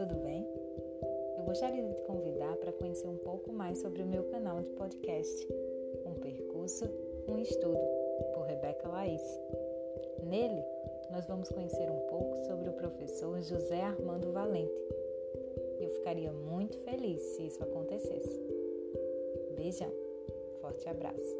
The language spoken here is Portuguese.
Tudo bem? Eu gostaria de te convidar para conhecer um pouco mais sobre o meu canal de podcast, Um Percurso, um Estudo, por Rebeca Laís. Nele, nós vamos conhecer um pouco sobre o professor José Armando Valente. Eu ficaria muito feliz se isso acontecesse. Beijão, forte abraço.